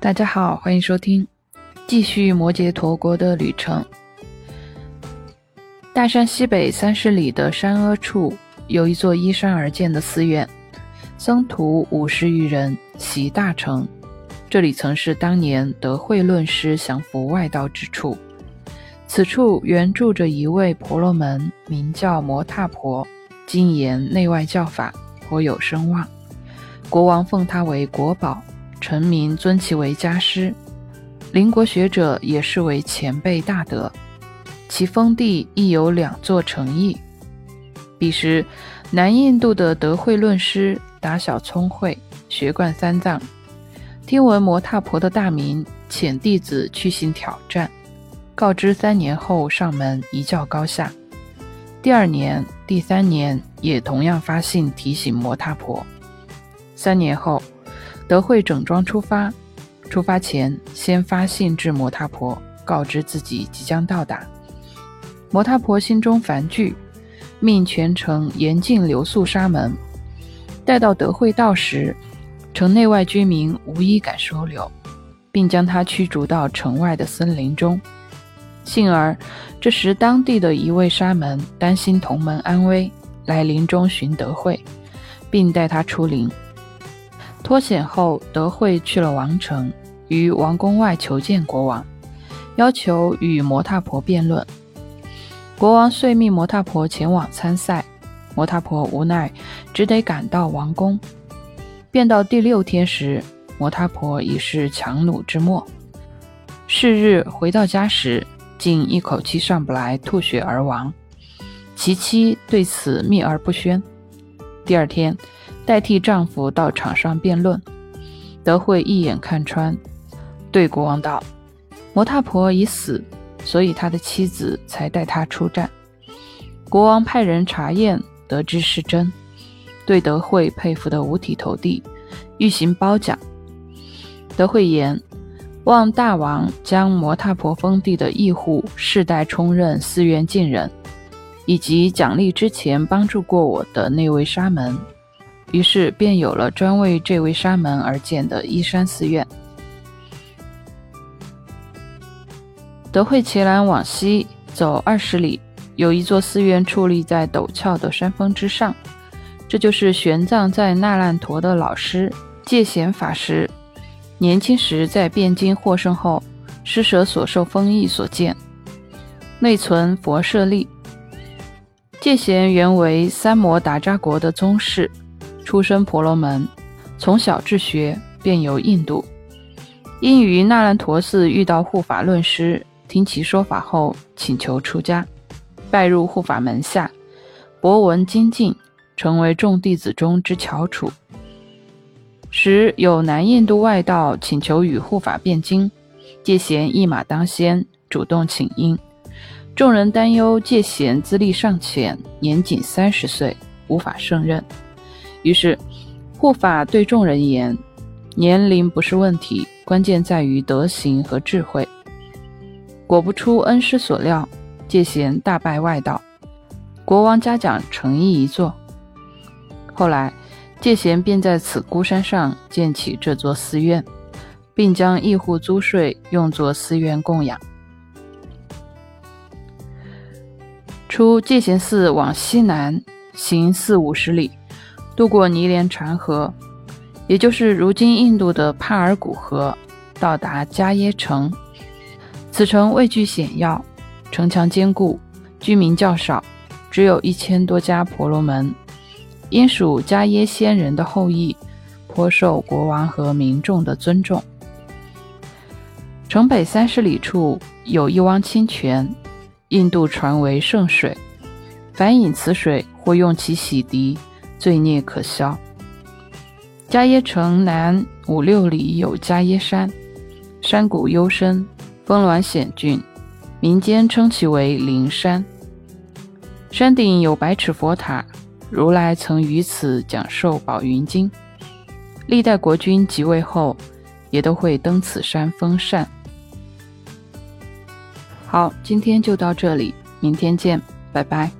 大家好，欢迎收听，继续摩羯陀国的旅程。大山西北三十里的山阿处，有一座依山而建的寺院，僧徒五十余人，习大成。这里曾是当年德慧论师降服外道之处。此处原住着一位婆罗门，名叫摩踏婆，精研内外教法，颇有声望。国王奉他为国宝。臣民尊其为家师，邻国学者也视为前辈大德。其封地亦有两座城邑。彼时，南印度的德慧论师打小聪慧，学贯三藏。听闻摩踏婆的大名，遣弟子去行挑战，告知三年后上门一较高下。第二年、第三年也同样发信提醒摩踏婆。三年后。德惠整装出发，出发前先发信至摩他婆，告知自己即将到达。摩他婆心中烦惧，命全城严禁留宿沙门。待到德惠到时，城内外居民无一敢收留，并将他驱逐到城外的森林中。幸而这时当地的一位沙门担心同门安危，来林中寻德惠，并带他出林。脱险后，德惠去了王城，于王宫外求见国王，要求与摩踏婆辩论。国王遂命摩踏婆前往参赛，摩踏婆无奈，只得赶到王宫。辩到第六天时，摩踏婆已是强弩之末。是日回到家时，竟一口气上不来，吐血而亡。其妻对此秘而不宣。第二天。代替丈夫到场上辩论，德惠一眼看穿，对国王道：“摩踏婆已死，所以他的妻子才带他出战。”国王派人查验，得知是真，对德惠佩服得五体投地，欲行褒奖。德惠言：“望大王将摩踏婆封地的义户世代充任寺院近人，以及奖励之前帮助过我的那位沙门。”于是便有了专为这位沙门而建的依山寺院。德惠伽蓝往西走二十里，有一座寺院矗立在陡峭的山峰之上，这就是玄奘在那烂陀的老师戒贤法师年轻时在汴京获胜后施舍所受封印所建，内存佛舍利。戒贤原为三摩达扎国的宗室。出身婆罗门，从小治学便游印度。因于那兰陀寺遇到护法论师，听其说法后，请求出家，拜入护法门下，博闻精进，成为众弟子中之翘楚。时有南印度外道请求与护法辩经，戒贤一马当先，主动请缨。众人担忧戒贤资历尚浅，年仅三十岁，无法胜任。于是，护法对众人言：“年龄不是问题，关键在于德行和智慧。”果不出恩师所料，戒贤大败外道，国王嘉奖诚意一座。后来，戒贤便在此孤山上建起这座寺院，并将一户租税用作寺院供养。出戒贤寺往西南行四五十里。渡过尼连禅河，也就是如今印度的帕尔古河，到达迦耶城。此城位居险要，城墙坚固，居民较少，只有一千多家婆罗门。因属迦耶仙人的后裔，颇受国王和民众的尊重。城北三十里处有一汪清泉，印度传为圣水，凡饮此水，或用其洗涤。罪孽可消。迦耶城南五六里有迦耶山，山谷幽深，峰峦险峻，民间称其为灵山。山顶有百尺佛塔，如来曾于此讲授《宝云经》，历代国君即位后，也都会登此山封禅。好，今天就到这里，明天见，拜拜。